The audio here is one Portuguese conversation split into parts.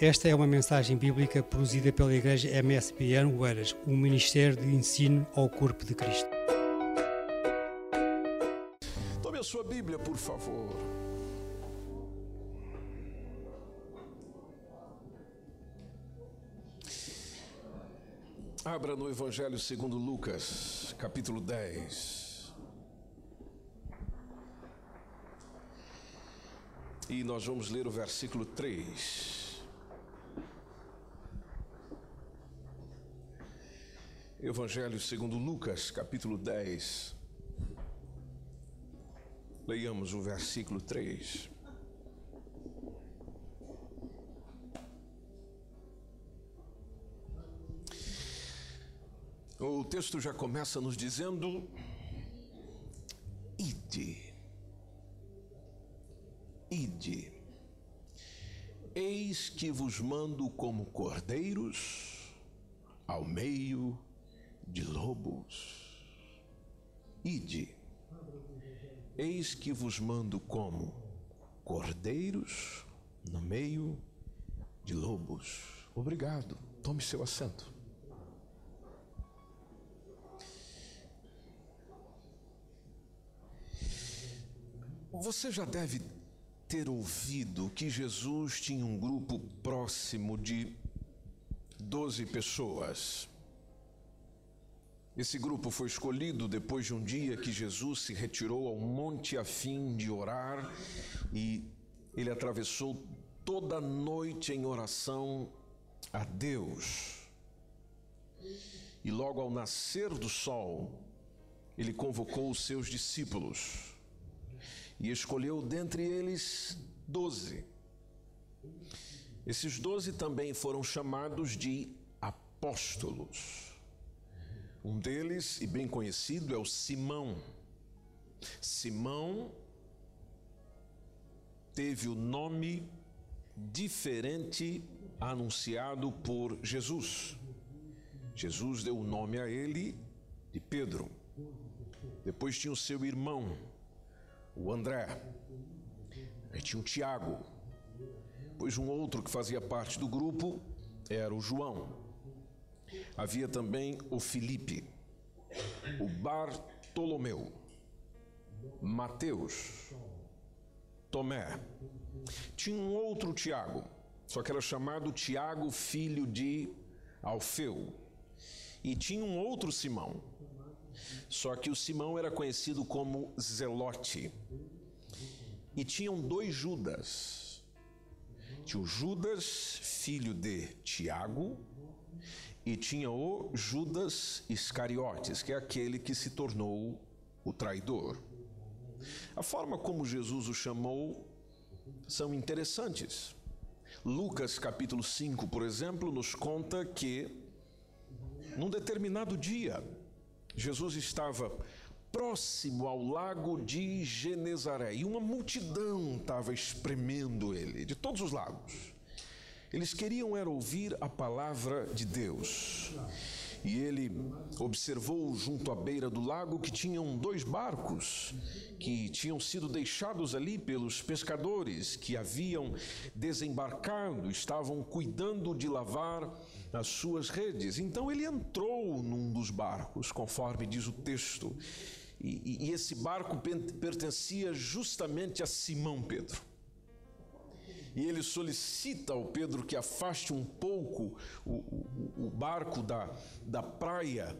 Esta é uma mensagem bíblica produzida pela Igreja MSBN Oeiras, um ministério de ensino ao corpo de Cristo. Tome a sua Bíblia, por favor. Abra no Evangelho segundo Lucas, capítulo 10. E nós vamos ler o versículo 3. Evangelho segundo Lucas, capítulo 10. Leiamos o versículo 3. O texto já começa nos dizendo: Ide, ide, eis que vos mando como cordeiros ao meio de lobos. Ide, eis que vos mando como cordeiros no meio de lobos. Obrigado, tome seu assento. Você já deve ter ouvido que Jesus tinha um grupo próximo de 12 pessoas. Esse grupo foi escolhido depois de um dia que Jesus se retirou ao monte a fim de orar e ele atravessou toda a noite em oração a Deus. E logo ao nascer do sol, ele convocou os seus discípulos e escolheu dentre eles doze. Esses doze também foram chamados de apóstolos. Um deles, e bem conhecido, é o Simão. Simão teve o nome diferente anunciado por Jesus. Jesus deu o nome a ele de Pedro. Depois tinha o seu irmão, o André. Aí tinha o Tiago. Pois um outro que fazia parte do grupo era o João. Havia também o Felipe, o Bartolomeu, Mateus, Tomé. Tinha um outro Tiago, só que era chamado Tiago, filho de Alfeu. E tinha um outro Simão, só que o Simão era conhecido como Zelote. E tinham dois Judas. Tinha o Judas, filho de Tiago, e tinha o Judas Iscariotes, que é aquele que se tornou o traidor. A forma como Jesus o chamou são interessantes. Lucas capítulo 5, por exemplo, nos conta que num determinado dia Jesus estava próximo ao lago de Genezaré e uma multidão estava espremendo ele, de todos os lagos. Eles queriam era ouvir a palavra de Deus. E ele observou junto à beira do lago que tinham dois barcos que tinham sido deixados ali pelos pescadores que haviam desembarcado, estavam cuidando de lavar as suas redes. Então ele entrou num dos barcos, conforme diz o texto, e, e esse barco pertencia justamente a Simão Pedro e ele solicita ao Pedro que afaste um pouco o, o, o barco da, da praia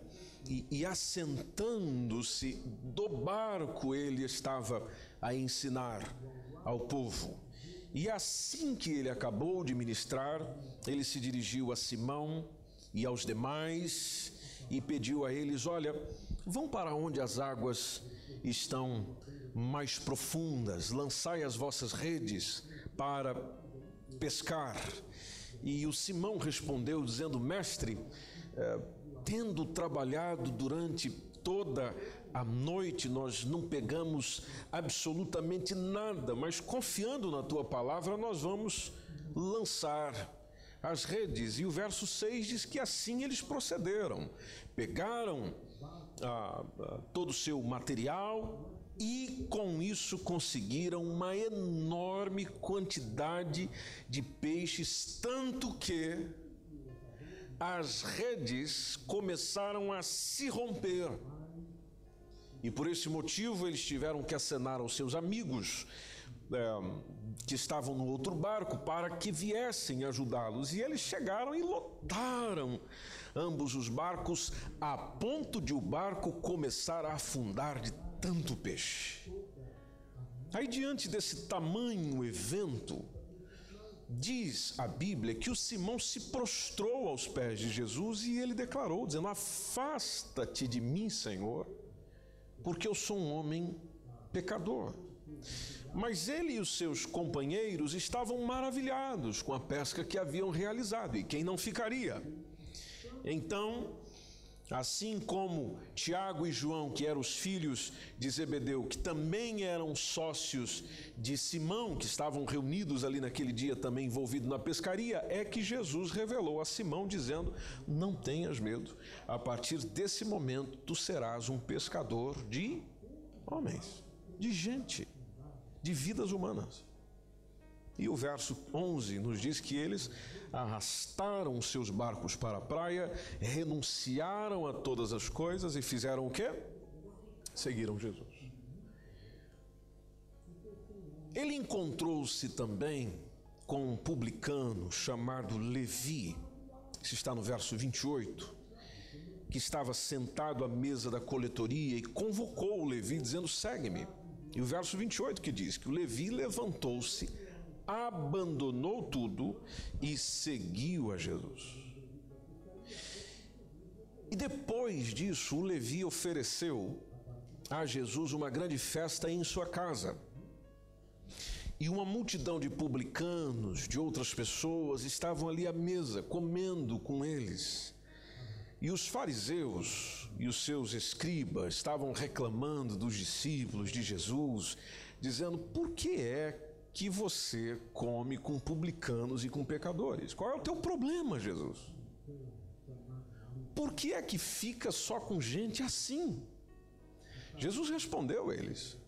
e, e assentando-se do barco ele estava a ensinar ao povo. E assim que ele acabou de ministrar, ele se dirigiu a Simão e aos demais e pediu a eles: Olha, vão para onde as águas estão mais profundas, lançai as vossas redes para pescar. E o Simão respondeu, dizendo: Mestre, eh, tendo trabalhado durante toda a noite, nós não pegamos absolutamente nada, mas confiando na tua palavra, nós vamos lançar as redes. E o verso 6 diz que assim eles procederam. Pegaram ah, ah, todo o seu material e com isso conseguiram uma enorme quantidade de peixes, tanto que as redes começaram a se romper. E por esse motivo eles tiveram que acenar aos seus amigos é, que estavam no outro barco para que viessem ajudá-los. E eles chegaram e lotaram ambos os barcos a ponto de o barco começar a afundar de tanto peixe. Aí, diante desse tamanho evento, diz a Bíblia que o Simão se prostrou aos pés de Jesus e ele declarou, dizendo: Afasta-te de mim, Senhor, porque eu sou um homem pecador. Mas ele e os seus companheiros estavam maravilhados com a pesca que haviam realizado, e quem não ficaria? Então, assim como Tiago e João, que eram os filhos de Zebedeu, que também eram sócios de Simão, que estavam reunidos ali naquele dia também envolvidos na pescaria, é que Jesus revelou a Simão dizendo: Não tenhas medo, a partir desse momento tu serás um pescador de homens, de gente de vidas humanas. E o verso 11 nos diz que eles arrastaram seus barcos para a praia, renunciaram a todas as coisas e fizeram o quê? Seguiram Jesus. Ele encontrou-se também com um publicano chamado Levi, isso está no verso 28, que estava sentado à mesa da coletoria e convocou o Levi, dizendo: Segue-me. E o verso 28 que diz que o Levi levantou-se, abandonou tudo e seguiu a Jesus. E depois disso, o Levi ofereceu a Jesus uma grande festa em sua casa. E uma multidão de publicanos, de outras pessoas, estavam ali à mesa, comendo com eles. E os fariseus e os seus escribas estavam reclamando dos discípulos de Jesus, dizendo: por que é que você come com publicanos e com pecadores? Qual é o teu problema, Jesus? Por que é que fica só com gente assim? Jesus respondeu eles,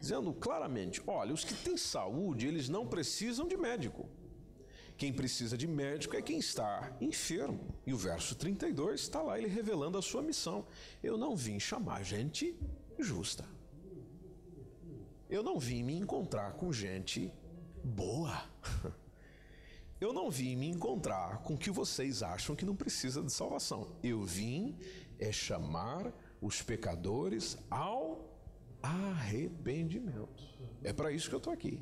dizendo claramente: olha, os que têm saúde, eles não precisam de médico quem precisa de médico é quem está enfermo. E o verso 32 está lá ele revelando a sua missão. Eu não vim chamar gente justa. Eu não vim me encontrar com gente boa. Eu não vim me encontrar com que vocês acham que não precisa de salvação. Eu vim é chamar os pecadores ao arrependimento. É para isso que eu estou aqui.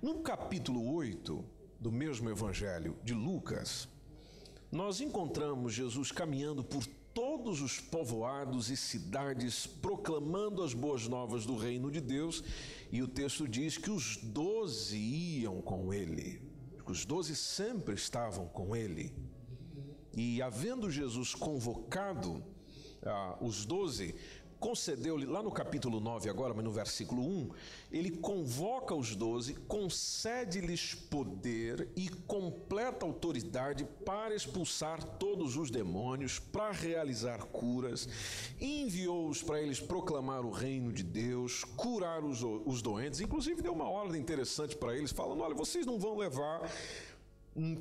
No capítulo 8 do mesmo evangelho de Lucas, nós encontramos Jesus caminhando por todos os povoados e cidades, proclamando as boas novas do reino de Deus, e o texto diz que os doze iam com ele, os doze sempre estavam com ele. E havendo Jesus convocado ah, os doze, concedeu-lhe, lá no capítulo 9, agora, mas no versículo 1, ele convoca os doze, concede-lhes poder e completa autoridade para expulsar todos os demônios, para realizar curas, enviou-os para eles proclamar o reino de Deus, curar os, os doentes, inclusive deu uma ordem interessante para eles, falando: olha, vocês não vão levar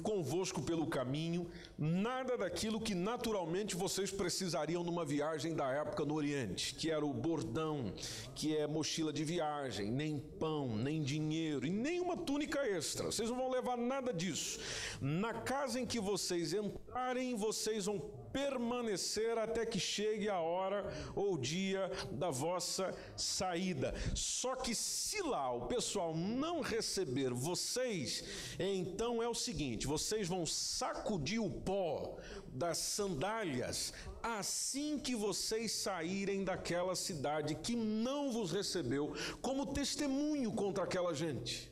convosco pelo caminho nada daquilo que naturalmente vocês precisariam numa viagem da época no Oriente, que era o bordão, que é mochila de viagem, nem pão, nem dinheiro e nem uma túnica extra. Vocês não vão levar nada disso. Na casa em que vocês entrarem, vocês vão permanecer até que chegue a hora ou dia da vossa saída. Só que se lá o pessoal não receber vocês, então é o seguinte vocês vão sacudir o pó das sandálias assim que vocês saírem daquela cidade que não vos recebeu, como testemunho contra aquela gente.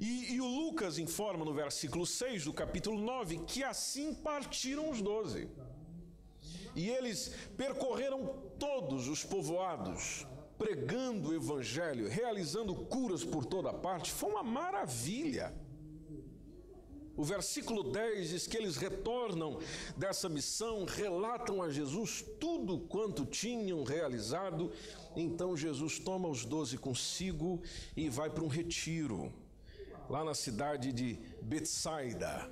E, e, o Lucas informa no versículo 6 do capítulo 9 que assim partiram os doze. E eles percorreram todos os povoados, pregando o evangelho, realizando curas por toda parte. Foi uma maravilha. O versículo 10 diz que eles retornam dessa missão, relatam a Jesus tudo quanto tinham realizado. Então Jesus toma os doze consigo e vai para um retiro, lá na cidade de Betsaida.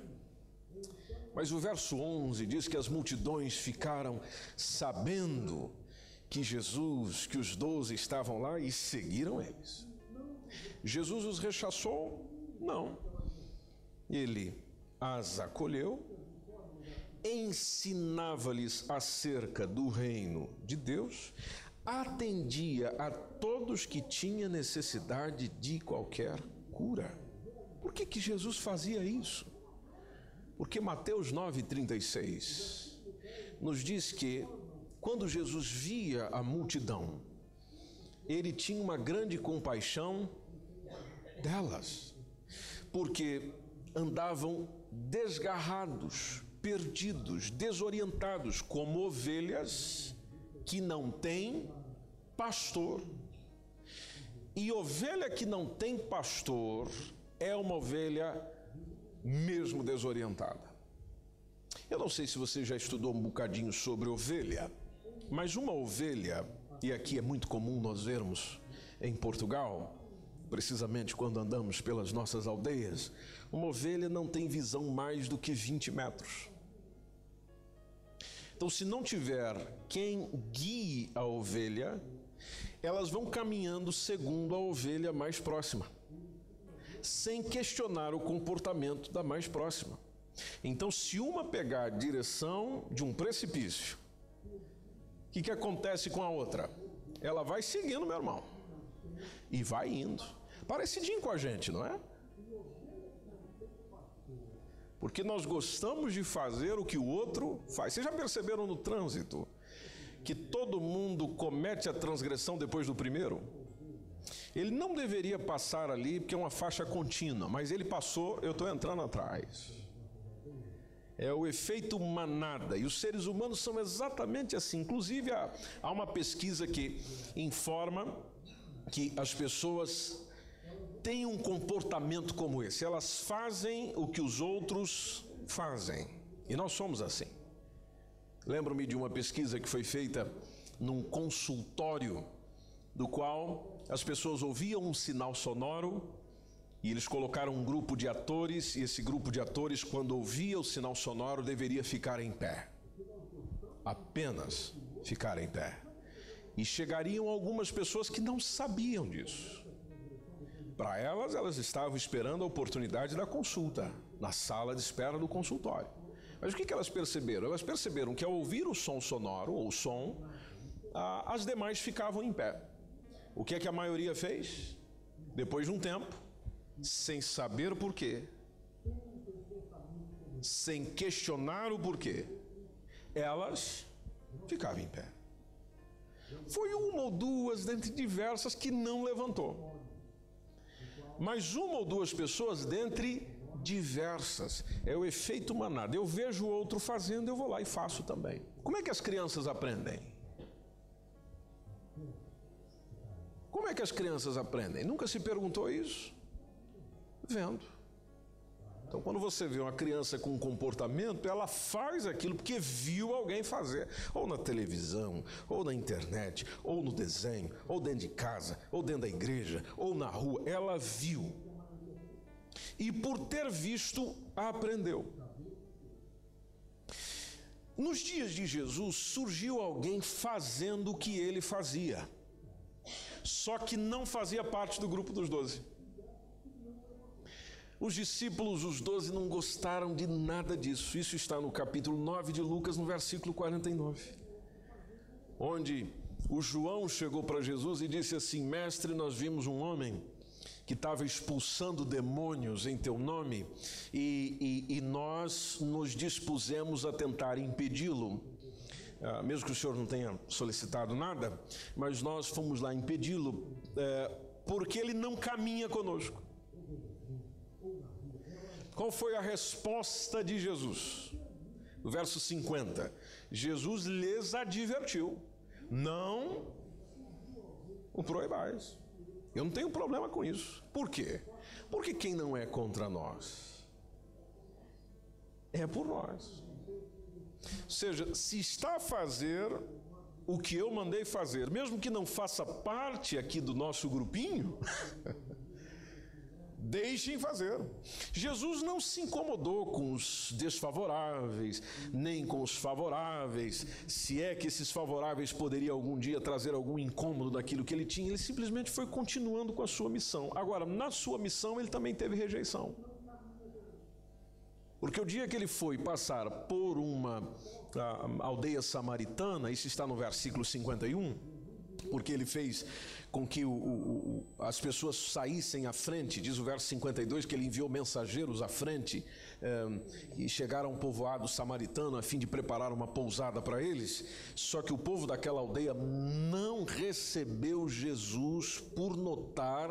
Mas o verso 11 diz que as multidões ficaram sabendo que Jesus, que os doze estavam lá e seguiram eles. Jesus os rechaçou? Não. Ele as acolheu, ensinava-lhes acerca do reino de Deus, atendia a todos que tinham necessidade de qualquer cura. Por que, que Jesus fazia isso? Porque Mateus 9,36 nos diz que quando Jesus via a multidão, ele tinha uma grande compaixão delas, porque andavam desgarrados, perdidos, desorientados, como ovelhas que não têm pastor. E ovelha que não tem pastor é uma ovelha mesmo desorientada. Eu não sei se você já estudou um bocadinho sobre ovelha, mas uma ovelha, e aqui é muito comum nós vermos em Portugal, precisamente quando andamos pelas nossas aldeias, uma ovelha não tem visão mais do que 20 metros. Então, se não tiver quem guie a ovelha, elas vão caminhando segundo a ovelha mais próxima, sem questionar o comportamento da mais próxima. Então, se uma pegar a direção de um precipício, o que, que acontece com a outra? Ela vai seguindo, meu irmão, e vai indo. Parecidinho com a gente, não é? Porque nós gostamos de fazer o que o outro faz. Vocês já perceberam no trânsito que todo mundo comete a transgressão depois do primeiro? Ele não deveria passar ali porque é uma faixa contínua, mas ele passou, eu estou entrando atrás. É o efeito manada, e os seres humanos são exatamente assim. Inclusive, há, há uma pesquisa que informa que as pessoas têm um comportamento como esse, elas fazem o que os outros fazem. E nós somos assim. Lembro-me de uma pesquisa que foi feita num consultório, do qual as pessoas ouviam um sinal sonoro e eles colocaram um grupo de atores, e esse grupo de atores, quando ouvia o sinal sonoro, deveria ficar em pé. Apenas ficar em pé. E chegariam algumas pessoas que não sabiam disso. Para elas, elas estavam esperando a oportunidade da consulta, na sala de espera do consultório. Mas o que, elas perceberam? Elas perceberam que ao ouvir o som sonoro, ou som, as demais ficavam em pé. O que é que a maioria fez? Depois de um tempo, sem saber o porquê, sem questionar o porquê, elas ficavam em pé. Foi uma ou duas dentre diversas que não levantou mas uma ou duas pessoas dentre diversas. É o efeito manada. Eu vejo o outro fazendo, eu vou lá e faço também. Como é que as crianças aprendem? Como é que as crianças aprendem? Nunca se perguntou isso? Vendo. Então, quando você vê uma criança com um comportamento, ela faz aquilo porque viu alguém fazer, ou na televisão, ou na internet, ou no desenho, ou dentro de casa, ou dentro da igreja, ou na rua. Ela viu. E por ter visto, aprendeu. Nos dias de Jesus surgiu alguém fazendo o que ele fazia, só que não fazia parte do grupo dos doze. Os discípulos, os doze, não gostaram de nada disso. Isso está no capítulo 9 de Lucas, no versículo 49. Onde o João chegou para Jesus e disse assim: Mestre, nós vimos um homem que estava expulsando demônios em teu nome e, e, e nós nos dispusemos a tentar impedi-lo. Ah, mesmo que o senhor não tenha solicitado nada, mas nós fomos lá impedi-lo é, porque ele não caminha conosco. Qual foi a resposta de Jesus? No verso 50, Jesus lhes advertiu: não o proibais. Eu não tenho problema com isso. Por quê? Porque quem não é contra nós? é por nós. Ou seja, se está a fazer o que eu mandei fazer, mesmo que não faça parte aqui do nosso grupinho, deixem fazer. Jesus não se incomodou com os desfavoráveis, nem com os favoráveis, se é que esses favoráveis poderiam algum dia trazer algum incômodo daquilo que ele tinha, ele simplesmente foi continuando com a sua missão. Agora, na sua missão, ele também teve rejeição. Porque o dia que ele foi passar por uma aldeia samaritana, isso está no versículo 51, porque ele fez com que o, o, o, as pessoas saíssem à frente, diz o verso 52 que ele enviou mensageiros à frente um, e chegaram a um povoado samaritano a fim de preparar uma pousada para eles. Só que o povo daquela aldeia não recebeu Jesus por notar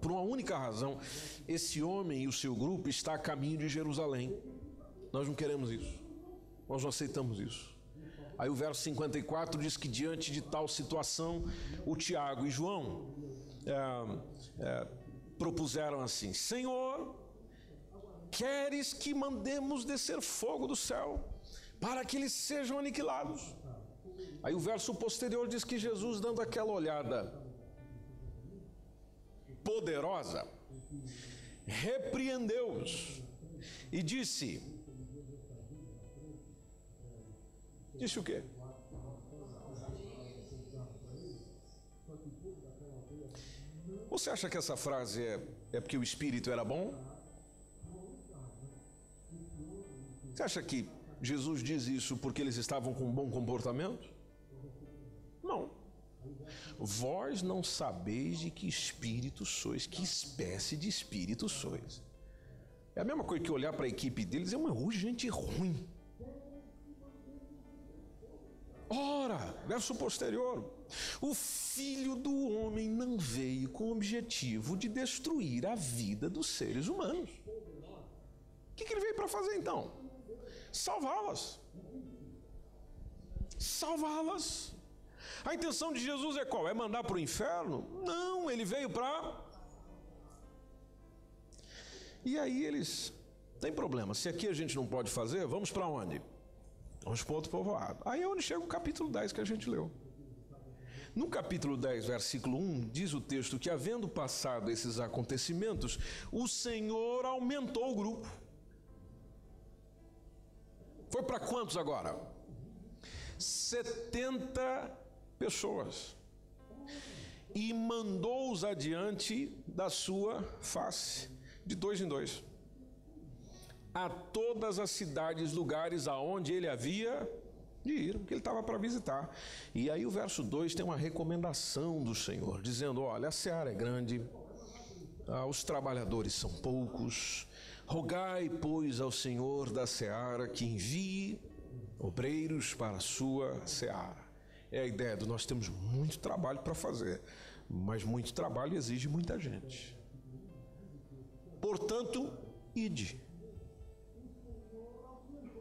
por uma única razão: esse homem e o seu grupo está a caminho de Jerusalém. Nós não queremos isso, nós não aceitamos isso. Aí o verso 54 diz que diante de tal situação, o Tiago e João é, é, propuseram assim: Senhor, queres que mandemos descer fogo do céu para que eles sejam aniquilados? Aí o verso posterior diz que Jesus, dando aquela olhada poderosa, repreendeu-os e disse: Disse o quê? Você acha que essa frase é, é porque o espírito era bom? Você acha que Jesus diz isso porque eles estavam com um bom comportamento? Não. Vós não sabeis de que espírito sois, que espécie de espírito sois. É a mesma coisa que olhar para a equipe deles é uma gente ruim. Ora, verso posterior: o filho do homem não veio com o objetivo de destruir a vida dos seres humanos. O que, que ele veio para fazer então? Salvá-las. Salvá-las. A intenção de Jesus é qual? É mandar para o inferno? Não, ele veio para. E aí eles. Tem problema, se aqui a gente não pode fazer, vamos para onde? Vamos para outro povoado. Aí é onde chega o capítulo 10 que a gente leu. No capítulo 10, versículo 1, diz o texto que, havendo passado esses acontecimentos, o Senhor aumentou o grupo. Foi para quantos agora? 70 pessoas. E mandou-os adiante da sua face, de dois em dois a todas as cidades, lugares aonde ele havia de ir, que ele estava para visitar. E aí o verso 2 tem uma recomendação do Senhor, dizendo: Olha, a seara é grande, ah, os trabalhadores são poucos, rogai, pois, ao Senhor da seara que envie obreiros para a sua seara. É a ideia do nós temos muito trabalho para fazer, mas muito trabalho exige muita gente. Portanto, ide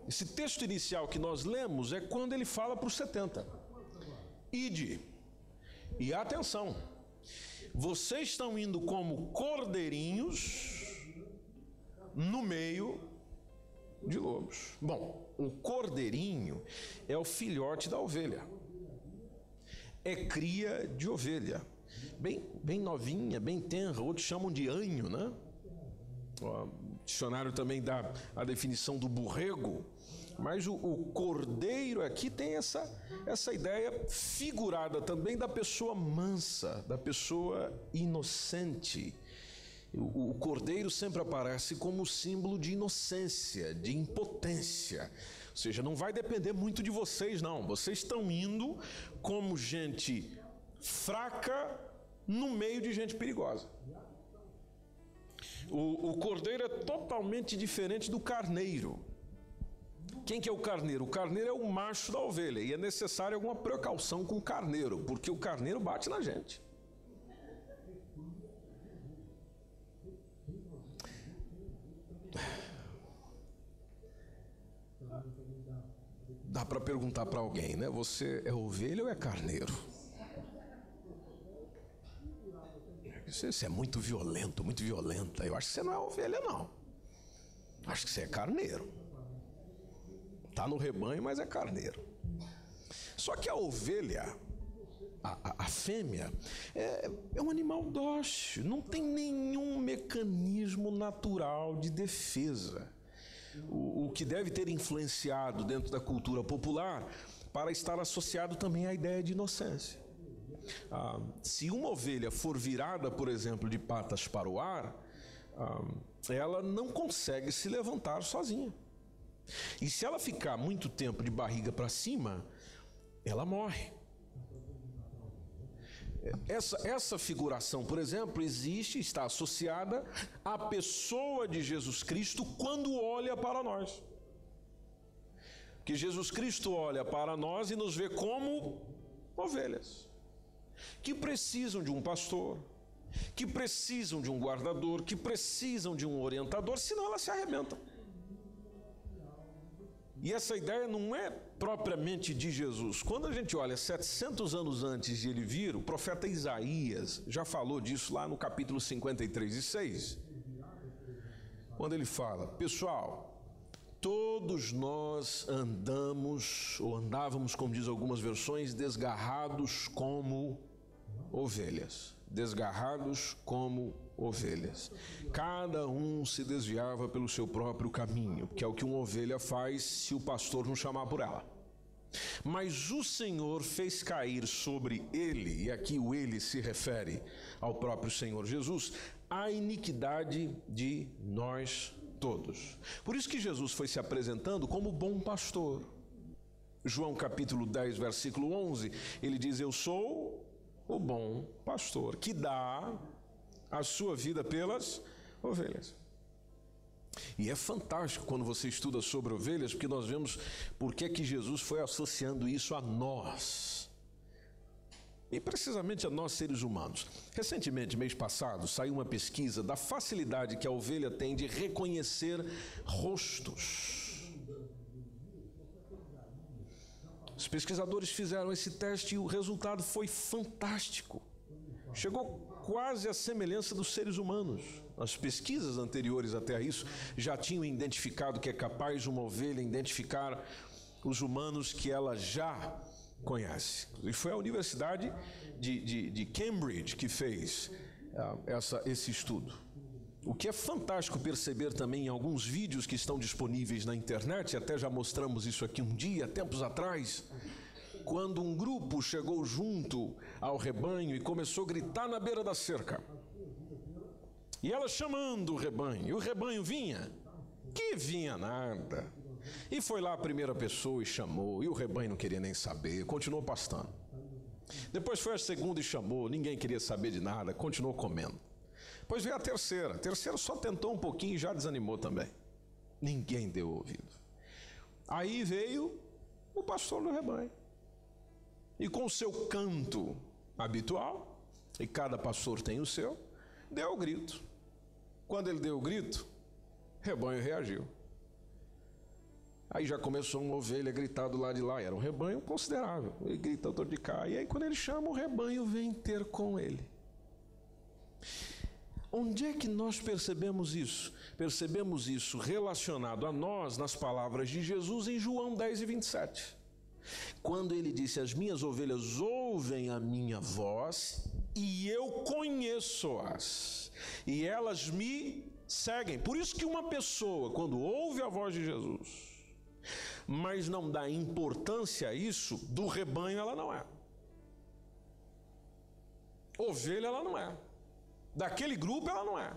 esse texto inicial que nós lemos é quando ele fala para os 70. Ide. E atenção, vocês estão indo como cordeirinhos no meio de lobos. Bom, o cordeirinho é o filhote da ovelha. É cria de ovelha. Bem, bem novinha, bem tenra, outros chamam de anho, né? O dicionário também dá a definição do borrego, mas o, o, cordeiro aqui tem essa, essa ideia figurada também da pessoa mansa, da pessoa inocente. O, o cordeiro sempre aparece como símbolo de inocência, de impotência. Ou seja, não vai depender muito de vocês, não. Vocês estão indo como gente fraca no meio de gente perigosa. O, o cordeiro é totalmente diferente do carneiro. Quem que é o carneiro? O carneiro é o macho da ovelha e é necessário alguma precaução com o carneiro, porque o carneiro bate na gente. Dá para perguntar para alguém, né? Você é ovelha ou é carneiro? Você é muito violento, muito violenta. Eu acho que você não é ovelha, não. Acho que você é carneiro. Está no rebanho, mas é carneiro. Só que a ovelha, a, a, fêmea, é, é um animal dócil, não tem nenhum mecanismo natural de defesa. O, o que deve ter influenciado dentro da cultura popular para estar associado também à ideia de inocência. Ah, se uma ovelha for virada, por exemplo, de patas para o ar, ah, ela não consegue se levantar sozinha. E se ela ficar muito tempo de barriga para cima, ela morre. Essa, essa figuração, por exemplo, existe, está associada à pessoa de Jesus Cristo quando olha para nós. Que Jesus Cristo olha para nós e nos vê como ovelhas, que precisam de um pastor, que precisam de um guardador, que precisam de um orientador, senão elas se arrebentam. E essa ideia não é propriamente de Jesus. Quando a gente olha 700 anos antes de ele vir, o profeta Isaías já falou disso lá no capítulo 53 e 6. Quando ele fala: Pessoal, todos nós andamos, ou andávamos, como diz algumas versões, desgarrados como ovelhas. Desgarrados como ovelhas. Cada um se desviava pelo seu próprio caminho, que é o que uma ovelha faz se o pastor não chamar por ela. Mas o Senhor fez cair sobre ele, e aqui o ele se refere ao próprio Senhor Jesus, a iniquidade de nós todos. Por isso que Jesus foi se apresentando como bom pastor. João capítulo 10, versículo 11, ele diz: Eu sou o bom pastor que dá a sua vida pelas ovelhas. E é fantástico quando você estuda sobre ovelhas, porque nós vemos por que, que Jesus foi associando isso a nós. E precisamente a nós seres humanos. Recentemente, mês passado, saiu uma pesquisa da facilidade que a ovelha tem de reconhecer rostos. Os pesquisadores fizeram esse teste e o resultado foi fantástico. Chegou quase a semelhança dos seres humanos. As pesquisas anteriores até a isso já tinham identificado que é capaz uma ovelha identificar os humanos que ela já conhece. E foi a Universidade de, de, de Cambridge que fez uh, essa, esse estudo. O que é fantástico perceber também em alguns vídeos que estão disponíveis na internet, até já mostramos isso aqui um dia, tempos atrás, quando um grupo chegou junto ao rebanho e começou a gritar na beira da cerca. E ela chamando o rebanho, e o rebanho vinha. Que vinha nada. E foi lá a primeira pessoa e chamou, e o rebanho não queria nem saber, continuou pastando. Depois foi a segunda e chamou, ninguém queria saber de nada, continuou comendo. Depois veio a terceira, a terceira só tentou um pouquinho e já desanimou também. Ninguém deu ouvido. Aí veio o pastor do rebanho e com o seu canto habitual, e cada pastor tem o seu, deu o grito. Quando ele deu o grito, rebanho reagiu. Aí já começou uma ovelha a gritar do lado de lá, era um rebanho considerável. Ele grita todo de cá, e aí quando ele chama, o rebanho vem ter com ele. Onde é que nós percebemos isso? Percebemos isso relacionado a nós nas palavras de Jesus em João 10 e 27. Quando ele disse: As minhas ovelhas ouvem a minha voz e eu conheço-as, e elas me seguem. Por isso que uma pessoa, quando ouve a voz de Jesus, mas não dá importância a isso, do rebanho ela não é. Ovelha ela não é. Daquele grupo ela não é.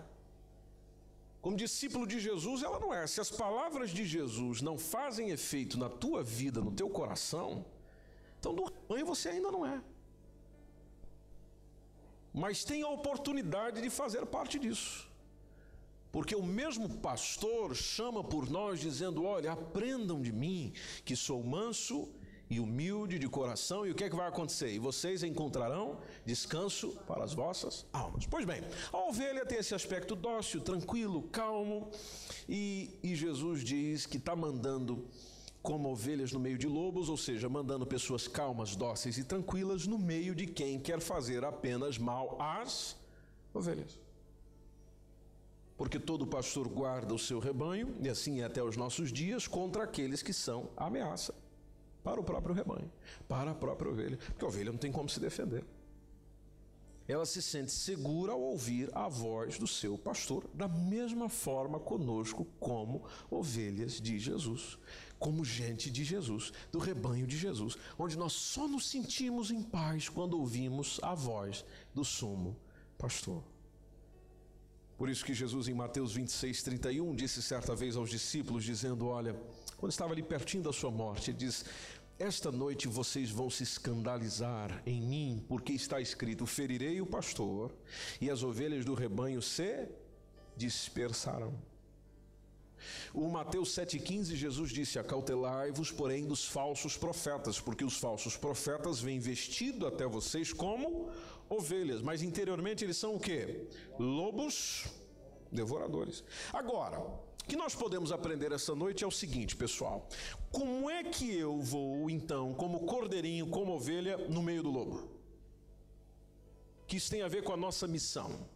Como discípulo de Jesus, ela não é. Se as palavras de Jesus não fazem efeito na tua vida, no teu coração, então do rebanho você ainda não é. Mas tem a oportunidade de fazer parte disso. Porque o mesmo pastor chama por nós dizendo: Olha, aprendam de mim, que sou manso e humilde de coração, e o que é que vai acontecer? E vocês encontrarão descanso para as vossas almas. Pois bem, a ovelha tem esse aspecto dócil, tranquilo, calmo, e, e Jesus diz que está mandando como ovelhas no meio de lobos, ou seja, mandando pessoas calmas, dóceis e tranquilas no meio de quem quer fazer apenas mal às ovelhas. porque todo pastor guarda o seu rebanho, e assim é até os nossos dias, contra aqueles que são ameaça para o próprio rebanho, para a própria ovelha, porque a ovelha não tem como se defender. Ela se sente segura ao ouvir a voz do seu pastor, da mesma forma conosco, como ovelhas de Jesus, como gente de Jesus, do rebanho de Jesus, onde nós só nos sentimos em paz quando ouvimos a voz do sumo pastor. Por isso que Jesus, em Mateus 26, 31, disse certa vez aos discípulos, dizendo: Olha, quando estava ali pertinho da sua morte, ele diz: Esta noite vocês vão se escandalizar em mim, porque está escrito: Ferirei o pastor, e as ovelhas do rebanho se dispersarão. O Mateus 7,15, Jesus disse: Acautelai-vos, porém, dos falsos profetas, porque os falsos profetas vêm vestido até vocês como ovelhas, mas interiormente eles são o que? Lobos devoradores. Agora, que nós podemos aprender essa noite é o seguinte, pessoal: como é que eu vou, então, como cordeirinho, como ovelha, no meio do lobo? Que isso tem a ver com a nossa missão.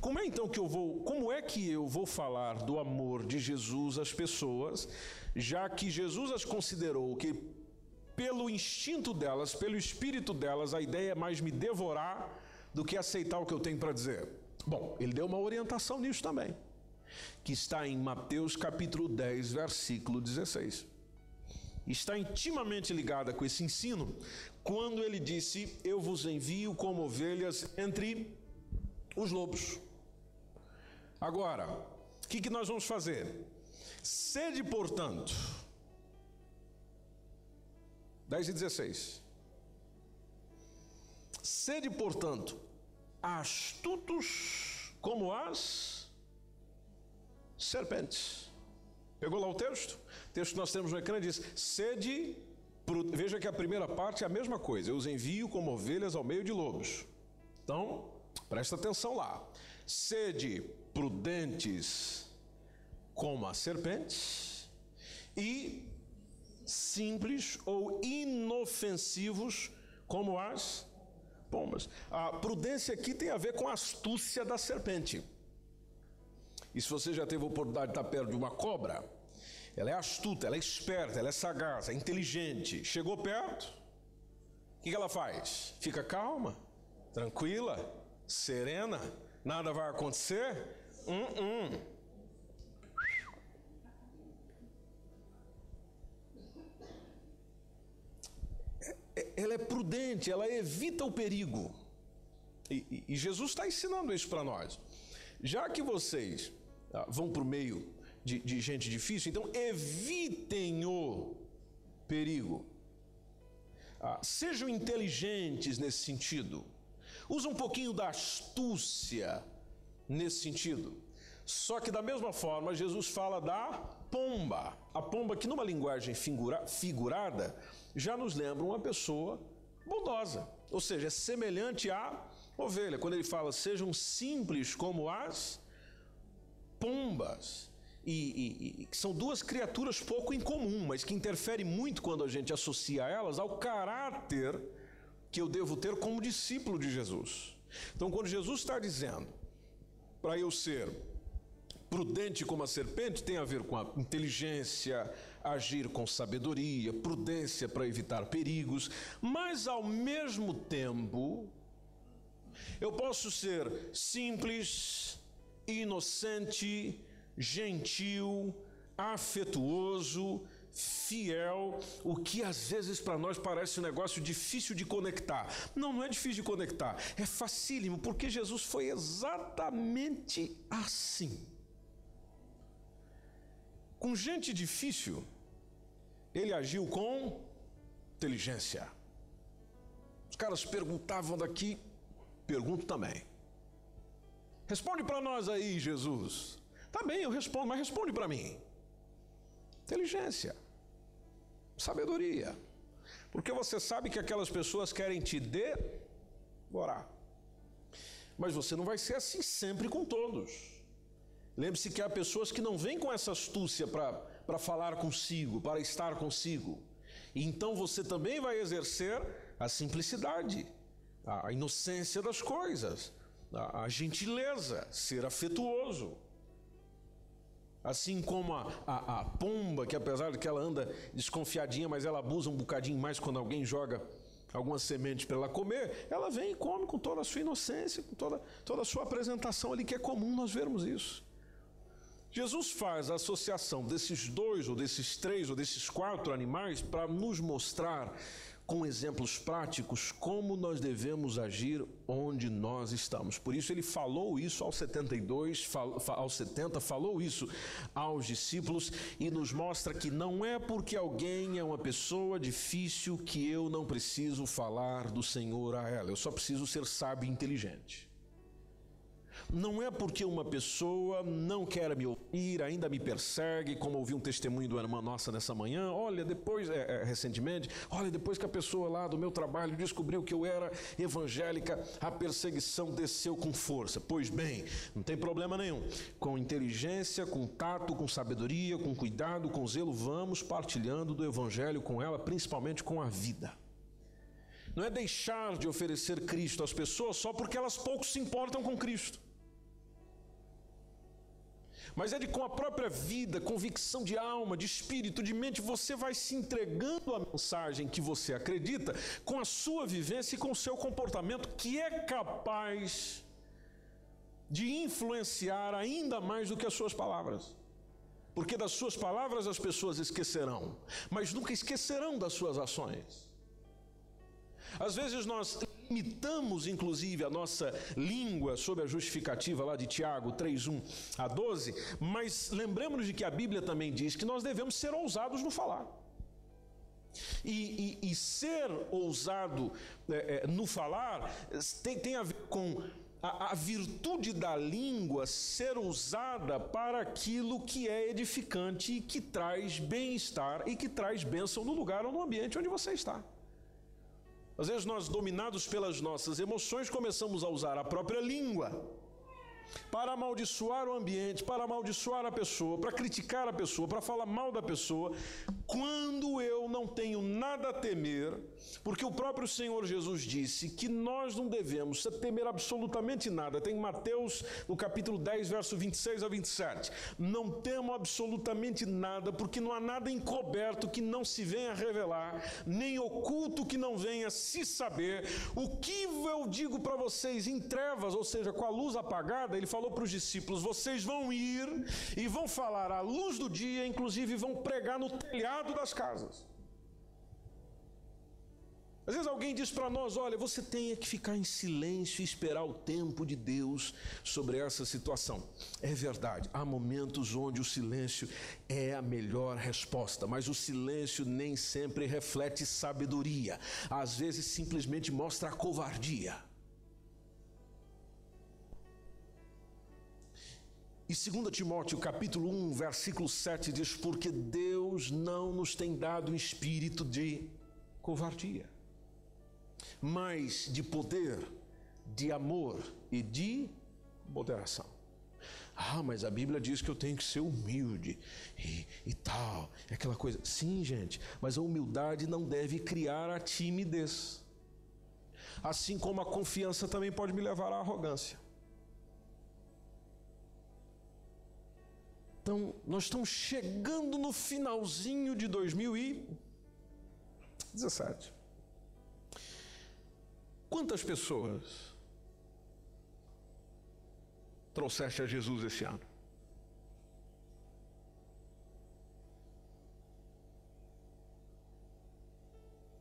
Como é então que eu vou, como é que eu vou falar do amor de Jesus às pessoas, já que Jesus as considerou que pelo instinto delas, pelo espírito delas, a ideia é mais me devorar do que aceitar o que eu tenho para dizer. Bom, ele deu uma orientação nisso também, que está em Mateus capítulo 10, versículo 16. Está intimamente ligada com esse ensino, quando ele disse: Eu vos envio como ovelhas entre os lobos. Agora, o que, que nós vamos fazer? Sede, portanto, 10 e 16. Sede, portanto, astutos como as serpentes. Pegou lá o texto? O texto que nós temos no ecrã diz: Sede, veja que a primeira parte é a mesma coisa. Eu os envio como ovelhas ao meio de lobos. Então, presta atenção lá. Sede prudentes como as serpentes e simples ou inofensivos como as pombas. A prudência aqui tem a ver com a astúcia da serpente. E se você já teve a oportunidade de estar perto de uma cobra, ela é astuta, ela é esperta, ela é sagaz, é inteligente. Chegou perto, o que ela faz? Fica calma, tranquila, serena, nada vai acontecer? Hum, hum. ela é prudente, ela evita o perigo. E, e, Jesus está ensinando isso para nós. Já que vocês vão para o meio de, de gente difícil, então evitem o perigo. Ah, sejam inteligentes nesse sentido. Usa um pouquinho da astúcia nesse sentido. Só que da mesma forma, Jesus fala da pomba. A pomba que numa linguagem figura, figurada já nos lembra uma pessoa bondosa, ou seja, é semelhante à ovelha. Quando ele fala, sejam simples como as pombas. E, e, e, são duas criaturas pouco incomum, mas que interferem muito quando a gente associa elas ao caráter que eu devo ter como discípulo de Jesus. Então, quando Jesus está dizendo para eu ser prudente como a serpente, tem a ver com a inteligência, agir com sabedoria, prudência para evitar perigos, mas ao mesmo tempo, eu posso ser simples, inocente, gentil, afetuoso, fiel, o que às vezes para nós parece um negócio difícil de conectar. Não, não é difícil de conectar, é facílimo, porque Jesus foi exatamente assim. Com gente difícil, ele agiu com inteligência. Os caras perguntavam daqui, pergunto também. Responde para nós aí, Jesus. Tá bem, eu respondo, mas responde para mim. Inteligência, sabedoria. Porque você sabe que aquelas pessoas querem te devorar. Mas você não vai ser assim sempre com todos. Lembre-se que há pessoas que não vêm com essa astúcia para falar consigo, para estar consigo. Então você também vai exercer a simplicidade, a inocência das coisas, a gentileza, ser afetuoso. Assim como a, a, a, pomba, que apesar de que ela anda desconfiadinha, mas ela abusa um bocadinho mais quando alguém joga alguma semente para ela comer, ela vem e come com toda a sua inocência, com toda, toda a sua apresentação ali, que é comum nós vermos isso. Jesus faz a associação desses dois, ou desses três, ou desses quatro animais para nos mostrar com exemplos práticos como nós devemos agir onde nós estamos. Por isso ele falou isso aos 72, aos 70, falou isso aos discípulos e nos mostra que não é porque alguém é uma pessoa difícil que eu não preciso falar do Senhor a ela. Eu só preciso ser sábio e inteligente. Não é porque uma pessoa não quer me ouvir, ainda me persegue, como ouvi um testemunho do irmã nossa nessa manhã. Olha, depois, é, é, recentemente, olha, depois que a pessoa lá do meu trabalho descobriu que eu era evangélica, a perseguição desceu com força. Pois bem, não tem problema nenhum. Com inteligência, com tato, com sabedoria, com cuidado, com zelo, vamos partilhando do evangelho com ela, principalmente com a vida. Não é deixar de oferecer Cristo às pessoas só porque elas pouco se importam com Cristo mas é de com a própria vida, convicção de alma, de espírito, de mente, você vai se entregando à mensagem que você acredita, com a sua vivência e com o seu comportamento, que é capaz de influenciar ainda mais do que as suas palavras. Porque das suas palavras as pessoas esquecerão, mas nunca esquecerão das suas ações. Às vezes nós limitamos, inclusive, a nossa língua sobre a justificativa lá de Tiago 3:1 a 12, mas lembremos de que a Bíblia também diz que nós devemos ser ousados no falar. E, e, e ser ousado é, é, no falar tem, tem a ver com a, a, virtude da língua ser usada para aquilo que é edificante e que traz bem-estar e que traz bênção no lugar ou no ambiente onde você está. Às vezes nós, dominados pelas nossas emoções, começamos a usar a própria língua para amaldiçoar o ambiente, para amaldiçoar a pessoa, para criticar a pessoa, para falar mal da pessoa, quando eu não tenho nada a temer, porque o próprio Senhor Jesus disse que nós não devemos temer absolutamente nada. Tem Mateus no capítulo 10, verso 26 a 27. Não temo absolutamente nada, porque não há nada encoberto que não se venha revelar, nem oculto que não venha se saber. O que eu digo para vocês em trevas, ou seja, com a luz apagada, ele falou para os discípulos: vocês vão ir e vão falar à luz do dia, inclusive vão pregar no telhado das casas. Às vezes alguém diz para nós: olha, você tem que ficar em silêncio e esperar o tempo de Deus sobre essa situação. É verdade, há momentos onde o silêncio é a melhor resposta, mas o silêncio nem sempre reflete sabedoria, às vezes simplesmente mostra a covardia. E 2 Timóteo capítulo 1, versículo 7 diz: Porque Deus não nos tem dado um espírito de covardia, mas de poder, de amor e de moderação. Ah, mas a Bíblia diz que eu tenho que ser humilde e, e tal, é aquela coisa. Sim, gente, mas a humildade não deve criar a timidez. Assim como a confiança também pode me levar à arrogância. Então, nós estamos chegando no finalzinho de 2017. Quantas pessoas trouxeste a Jesus esse ano?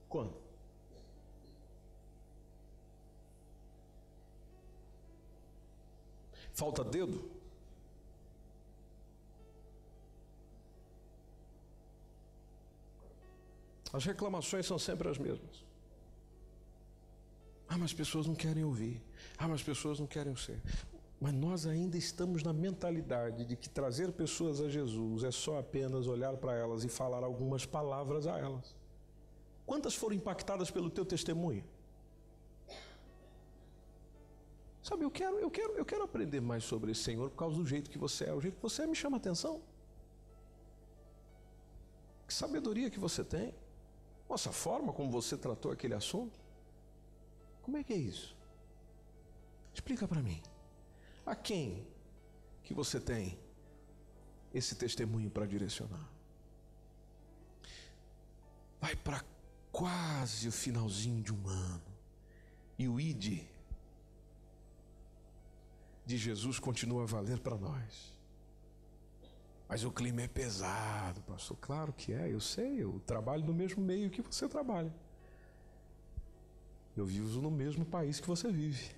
Quando? Falta dedo? As reclamações são sempre as mesmas. Ah, mas as pessoas não querem ouvir. Ah, mas as pessoas não querem ser. Mas nós ainda estamos na mentalidade de que trazer pessoas a Jesus é só apenas olhar para elas e falar algumas palavras a elas. Quantas foram impactadas pelo teu testemunho? Sabe, eu quero, eu quero, eu quero aprender mais sobre esse Senhor por causa do jeito que você é. O jeito que você é me chama atenção. Que sabedoria que você tem. Nossa, a forma como você tratou aquele assunto? Como é que é isso? Explica para mim. A quem que você tem esse testemunho para direcionar. Vai para quase o finalzinho de um ano. E o ID de Jesus continua a valer para nós. Mas o clima é pesado, pastor. Claro que é, eu sei, eu trabalho no mesmo meio que você trabalha. Eu vivo no mesmo país que você vive.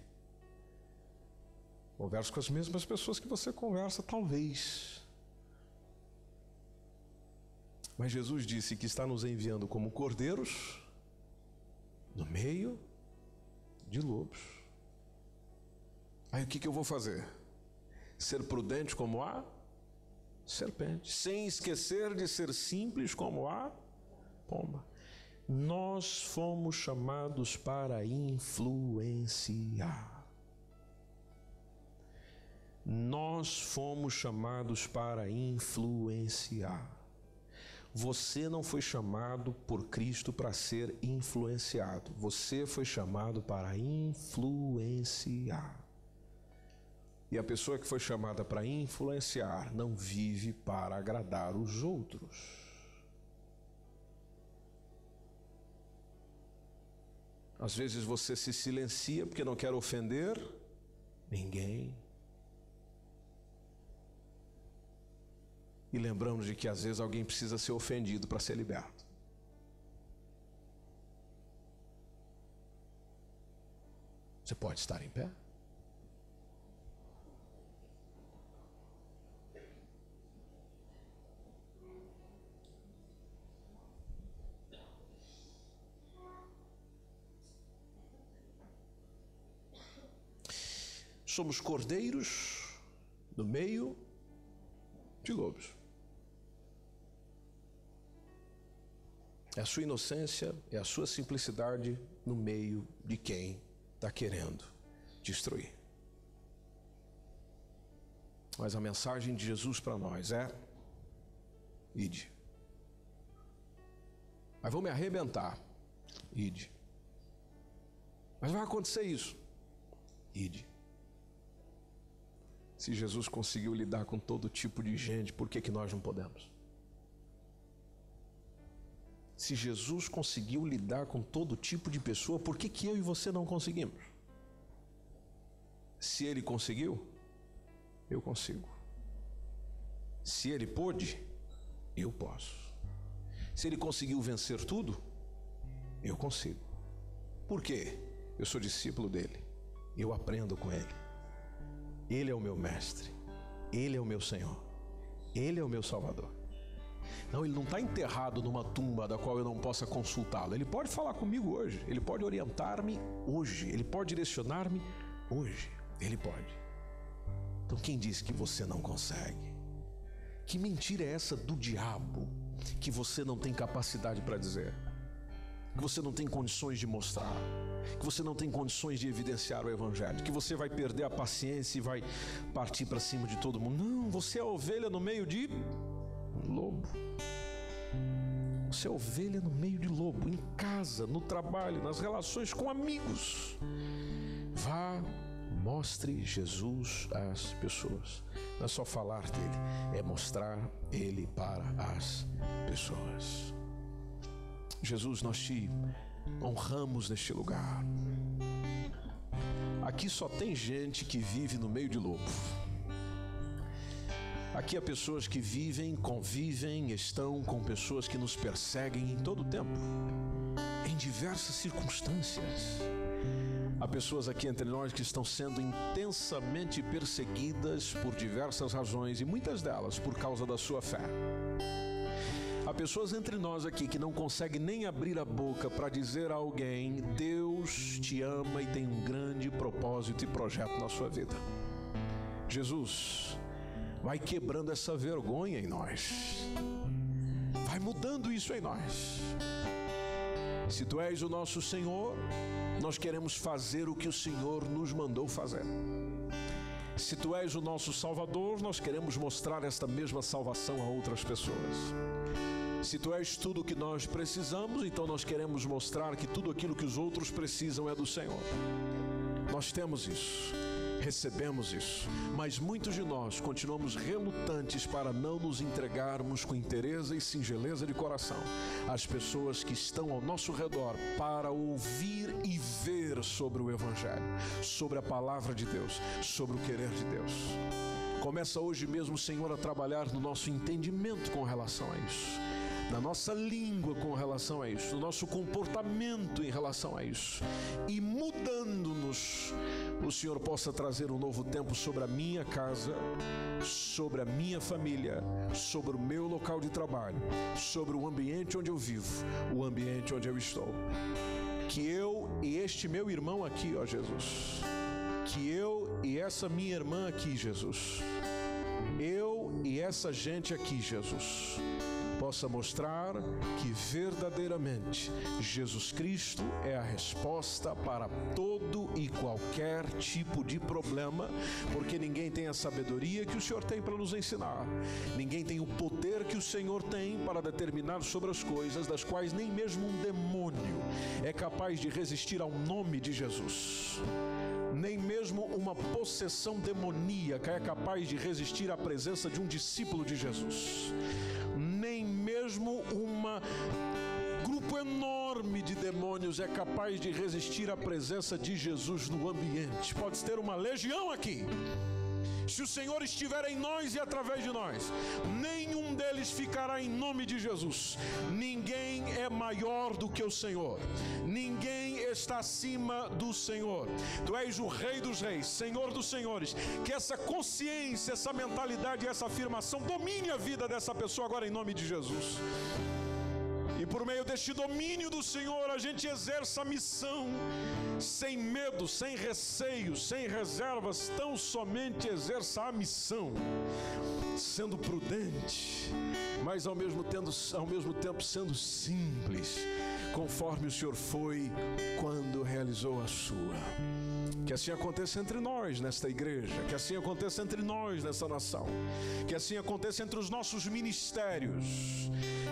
Converso com as mesmas pessoas que você conversa, talvez. Mas Jesus disse que está nos enviando como cordeiros no meio de lobos. Aí o que, que eu vou fazer? Ser prudente como a serpente, sem esquecer de ser simples como a pomba. Nós fomos chamados para influenciar. Nós fomos chamados para influenciar. Você não foi chamado por Cristo para ser influenciado. Você foi chamado para influenciar. E a pessoa que foi chamada para influenciar não vive para agradar os outros. Às vezes você se silencia porque não quer ofender ninguém. E lembramos de que às vezes alguém precisa ser ofendido para ser liberto. Você pode estar em pé? Somos cordeiros no meio de lobos. É a sua inocência, é a sua simplicidade no meio de quem está querendo destruir. Mas a mensagem de Jesus para nós é: ide. Mas vou me arrebentar. Ide. Mas vai acontecer isso. Ide. Se Jesus conseguiu lidar com todo tipo de gente, por que, que nós não podemos? Se Jesus conseguiu lidar com todo tipo de pessoa, por que, que eu e você não conseguimos? Se ele conseguiu, eu consigo. Se ele pôde, eu posso. Se ele conseguiu vencer tudo, eu consigo. Por quê? Eu sou discípulo dele. Eu aprendo com ele. Ele é o meu mestre, Ele é o meu Senhor, Ele é o meu Salvador. Não, ele não está enterrado numa tumba da qual eu não possa consultá-lo. Ele pode falar comigo hoje, ele pode orientar-me hoje, ele pode direcionar-me hoje. Ele pode. Então quem disse que você não consegue? Que mentira é essa do diabo que você não tem capacidade para dizer? Que você não tem condições de mostrar, que você não tem condições de evidenciar o Evangelho, que você vai perder a paciência e vai partir para cima de todo mundo. Não, você é ovelha no meio de lobo. Você é ovelha no meio de lobo, em casa, no trabalho, nas relações com amigos. Vá, mostre Jesus às pessoas. Não é só falar dele, é mostrar ele para as pessoas. Jesus, nós te honramos neste lugar. Aqui só tem gente que vive no meio de lobo. Aqui há pessoas que vivem, convivem, estão com pessoas que nos perseguem em todo o tempo, em diversas circunstâncias. Há pessoas aqui entre nós que estão sendo intensamente perseguidas por diversas razões e muitas delas por causa da sua fé. Há pessoas entre nós aqui que não conseguem nem abrir a boca para dizer a alguém: Deus te ama e tem um grande propósito e projeto na sua vida. Jesus, vai quebrando essa vergonha em nós, vai mudando isso em nós. Se tu és o nosso Senhor, nós queremos fazer o que o Senhor nos mandou fazer. Se tu és o nosso Salvador, nós queremos mostrar esta mesma salvação a outras pessoas. Se tu és tudo o que nós precisamos, então nós queremos mostrar que tudo aquilo que os outros precisam é do Senhor. Nós temos isso. recebemos isso, mas muitos de nós continuamos relutantes para não nos entregarmos com interesse e singeleza de coração às pessoas que estão ao nosso redor para ouvir e ver sobre o Evangelho, sobre a palavra de Deus, sobre o querer de Deus. Começa hoje mesmo, Senhor, a trabalhar no nosso entendimento com relação a isso na nossa língua com relação a isso, no nosso comportamento em relação a isso. E mudando-nos, o Senhor possa trazer um novo tempo sobre a minha casa, sobre a minha família, sobre o meu local de trabalho, sobre o ambiente onde eu vivo, o ambiente onde eu estou. Que eu e este meu irmão aqui, ó Jesus, que eu e essa minha irmã aqui, Jesus, eu e essa gente aqui, Jesus, possa mostrar que verdadeiramente Jesus Cristo é a resposta para todo e qualquer tipo de problema, porque ninguém tem a sabedoria que o Senhor tem para nos ensinar, ninguém tem o poder que o Senhor tem para determinar sobre as coisas, das quais nem mesmo um demônio é capaz de resistir ao nome de Jesus. Nem mesmo uma possessão demoníaca é capaz de resistir à presença de um discípulo de Jesus nem mesmo uma grupo enorme de demônios é capaz de resistir à presença de Jesus no ambiente. Pode ter uma legião aqui. Se o Senhor estiver em nós e através de nós, nenhum deles ficará em nome de Jesus. Ninguém é maior do que o Senhor, ninguém está acima do Senhor. Tu és o Rei dos Reis, Senhor dos Senhores. Que essa consciência, essa mentalidade, essa afirmação domine a vida dessa pessoa agora em nome de Jesus. E por meio deste domínio do Senhor, a gente exerce a missão sem medo, sem receio, sem reservas, tão somente exerça a missão, sendo prudente, mas ao mesmo, ao mesmo tempo sendo simples, conforme o Senhor foi quando realizou a sua. Que assim aconteça entre nós nesta igreja, que assim aconteça entre nós nessa nação, que assim aconteça entre os nossos ministérios,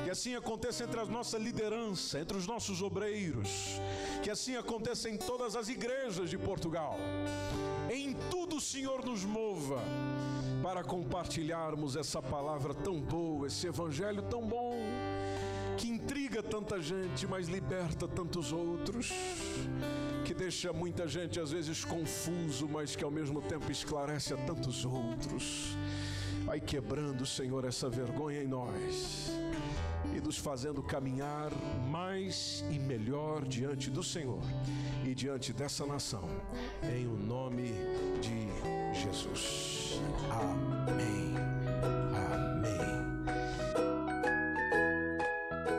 que assim aconteça entre a nossa liderança, entre os nossos obreiros, que assim aconteça em todas as igrejas de Portugal. Em tudo o Senhor nos mova para compartilharmos essa palavra tão boa, esse evangelho tão bom, que intriga tanta gente, mas liberta tantos outros que deixa muita gente às vezes confuso, mas que ao mesmo tempo esclarece a tantos outros. Vai quebrando, Senhor, essa vergonha em nós e nos fazendo caminhar mais e melhor diante do Senhor e diante dessa nação, em o nome de Jesus. Amém.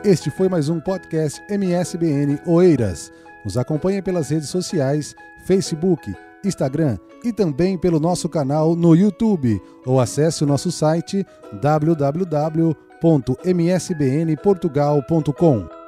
Este foi mais um podcast MSBN Oeiras. Nos acompanhe pelas redes sociais, Facebook, Instagram e também pelo nosso canal no YouTube ou acesse o nosso site www.msbnportugal.com.